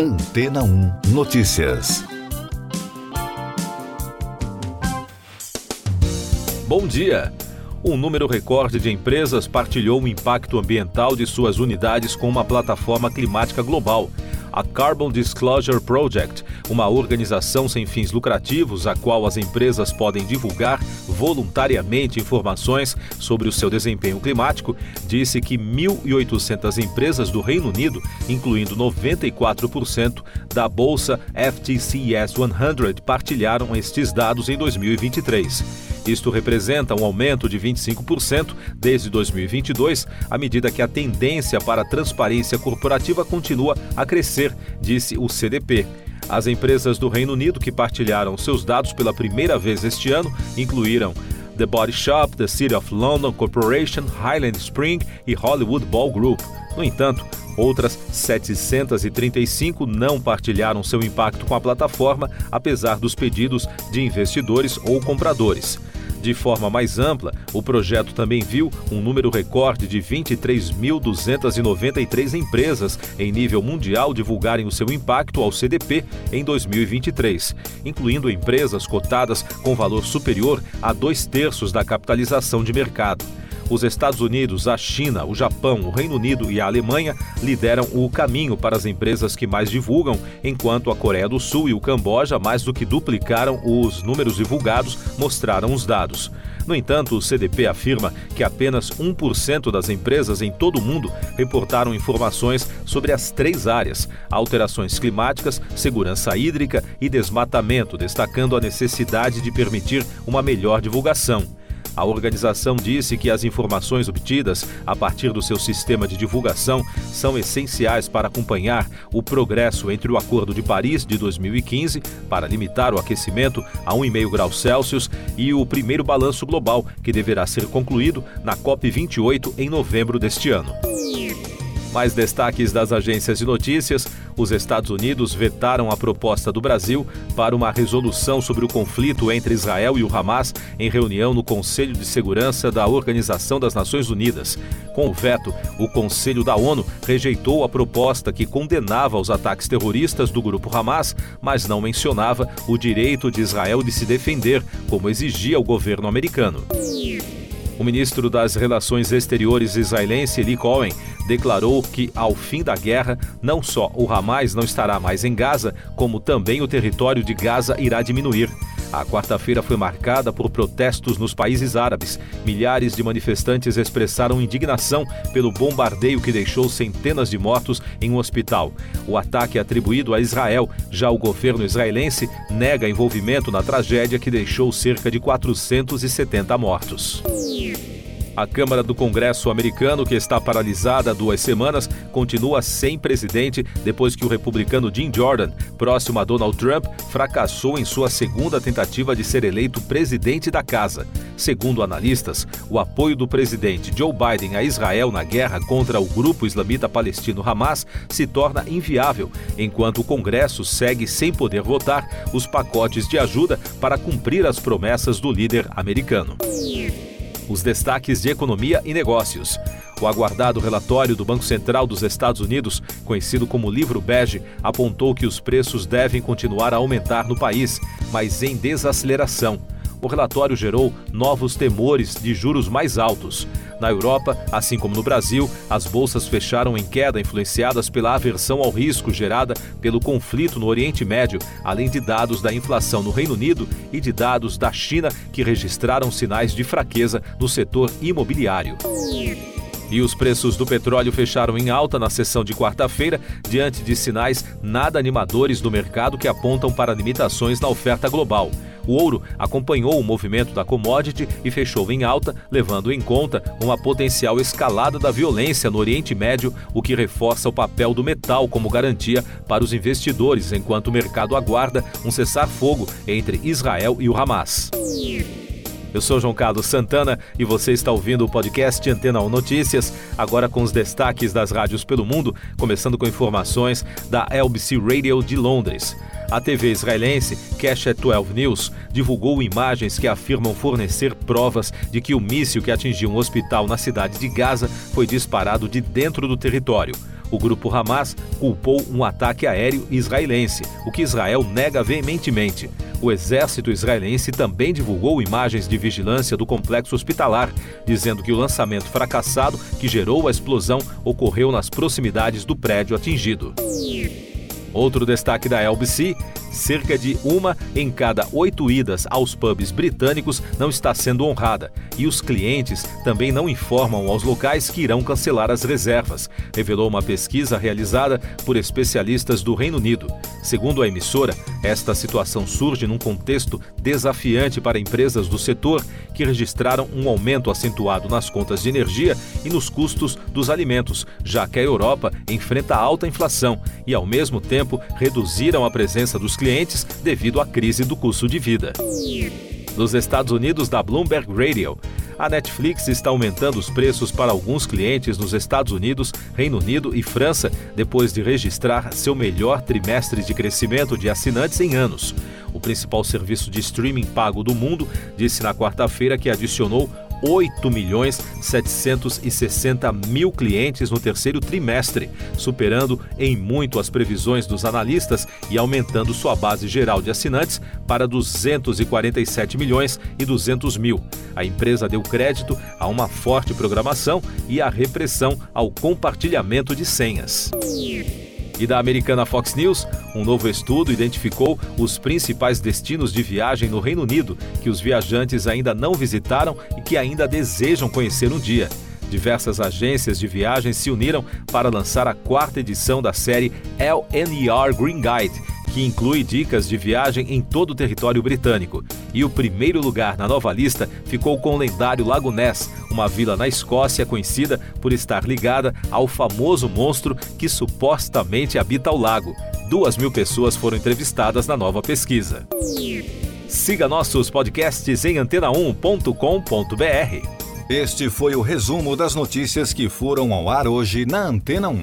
Antena 1 Notícias. Bom dia! Um número recorde de empresas partilhou o impacto ambiental de suas unidades com uma plataforma climática global a Carbon Disclosure Project, uma organização sem fins lucrativos a qual as empresas podem divulgar voluntariamente informações sobre o seu desempenho climático, disse que 1.800 empresas do Reino Unido, incluindo 94% da bolsa FTSE 100, partilharam estes dados em 2023. Isto representa um aumento de 25% desde 2022, à medida que a tendência para a transparência corporativa continua a crescer, disse o CDP. As empresas do Reino Unido que partilharam seus dados pela primeira vez este ano incluíram The Body Shop, The City of London Corporation, Highland Spring e Hollywood Ball Group. No entanto, outras 735 não partilharam seu impacto com a plataforma, apesar dos pedidos de investidores ou compradores. De forma mais ampla, o projeto também viu um número recorde de 23.293 empresas em nível mundial divulgarem o seu impacto ao CDP em 2023, incluindo empresas cotadas com valor superior a dois terços da capitalização de mercado. Os Estados Unidos, a China, o Japão, o Reino Unido e a Alemanha lideram o caminho para as empresas que mais divulgam, enquanto a Coreia do Sul e o Camboja mais do que duplicaram os números divulgados, mostraram os dados. No entanto, o CDP afirma que apenas 1% das empresas em todo o mundo reportaram informações sobre as três áreas: alterações climáticas, segurança hídrica e desmatamento, destacando a necessidade de permitir uma melhor divulgação. A organização disse que as informações obtidas a partir do seu sistema de divulgação são essenciais para acompanhar o progresso entre o Acordo de Paris de 2015 para limitar o aquecimento a 1,5 graus Celsius e o primeiro balanço global, que deverá ser concluído na COP28 em novembro deste ano. Mais destaques das agências de notícias: os Estados Unidos vetaram a proposta do Brasil para uma resolução sobre o conflito entre Israel e o Hamas em reunião no Conselho de Segurança da Organização das Nações Unidas. Com o veto, o Conselho da ONU rejeitou a proposta que condenava os ataques terroristas do grupo Hamas, mas não mencionava o direito de Israel de se defender, como exigia o governo americano. O ministro das Relações Exteriores israelense Eli Cohen declarou que, ao fim da guerra, não só o Hamas não estará mais em Gaza, como também o território de Gaza irá diminuir. A quarta-feira foi marcada por protestos nos países árabes. Milhares de manifestantes expressaram indignação pelo bombardeio que deixou centenas de mortos em um hospital. O ataque é atribuído a Israel, já o governo israelense nega envolvimento na tragédia que deixou cerca de 470 mortos. A Câmara do Congresso americano, que está paralisada há duas semanas, continua sem presidente depois que o republicano Jim Jordan, próximo a Donald Trump, fracassou em sua segunda tentativa de ser eleito presidente da casa. Segundo analistas, o apoio do presidente Joe Biden a Israel na guerra contra o grupo islamita palestino Hamas se torna inviável, enquanto o Congresso segue sem poder votar os pacotes de ajuda para cumprir as promessas do líder americano os destaques de economia e negócios. O aguardado relatório do Banco Central dos Estados Unidos, conhecido como Livro Bege, apontou que os preços devem continuar a aumentar no país, mas em desaceleração o relatório gerou novos temores de juros mais altos. Na Europa, assim como no Brasil, as bolsas fecharam em queda influenciadas pela aversão ao risco gerada pelo conflito no Oriente Médio, além de dados da inflação no Reino Unido e de dados da China que registraram sinais de fraqueza no setor imobiliário. E os preços do petróleo fecharam em alta na sessão de quarta-feira, diante de sinais nada animadores do mercado que apontam para limitações na oferta global. O ouro acompanhou o movimento da commodity e fechou em alta, levando em conta uma potencial escalada da violência no Oriente Médio, o que reforça o papel do metal como garantia para os investidores, enquanto o mercado aguarda um cessar-fogo entre Israel e o Hamas. Eu sou João Carlos Santana e você está ouvindo o podcast Antena 1 Notícias, agora com os destaques das rádios pelo mundo, começando com informações da LBC Radio de Londres. A TV israelense Cash 12 News divulgou imagens que afirmam fornecer provas de que o míssil que atingiu um hospital na cidade de Gaza foi disparado de dentro do território. O grupo Hamas culpou um ataque aéreo israelense, o que Israel nega veementemente. O exército israelense também divulgou imagens de vigilância do complexo hospitalar, dizendo que o lançamento fracassado que gerou a explosão ocorreu nas proximidades do prédio atingido. Outro destaque da LBC cerca de uma em cada oito idas aos pubs britânicos não está sendo honrada e os clientes também não informam aos locais que irão cancelar as reservas, revelou uma pesquisa realizada por especialistas do Reino Unido. Segundo a emissora, esta situação surge num contexto desafiante para empresas do setor que registraram um aumento acentuado nas contas de energia e nos custos dos alimentos, já que a Europa enfrenta alta inflação e, ao mesmo tempo, reduziram a presença dos clientes devido à crise do custo de vida. Nos Estados Unidos, da Bloomberg Radio, a Netflix está aumentando os preços para alguns clientes nos Estados Unidos, Reino Unido e França depois de registrar seu melhor trimestre de crescimento de assinantes em anos. O principal serviço de streaming pago do mundo disse na quarta-feira que adicionou 8 milhões 760 mil clientes no terceiro trimestre, superando em muito as previsões dos analistas e aumentando sua base geral de assinantes para 247 milhões e 200 mil. A empresa deu crédito a uma forte programação e à repressão ao compartilhamento de senhas. E da americana Fox News, um novo estudo identificou os principais destinos de viagem no Reino Unido que os viajantes ainda não visitaram e que ainda desejam conhecer um dia. Diversas agências de viagens se uniram para lançar a quarta edição da série LNER Green Guide, que inclui dicas de viagem em todo o território britânico. E o primeiro lugar na nova lista ficou com o lendário Lago Ness, uma vila na Escócia conhecida por estar ligada ao famoso monstro que supostamente habita o lago. Duas mil pessoas foram entrevistadas na nova pesquisa. Siga nossos podcasts em antena1.com.br. Este foi o resumo das notícias que foram ao ar hoje na Antena 1.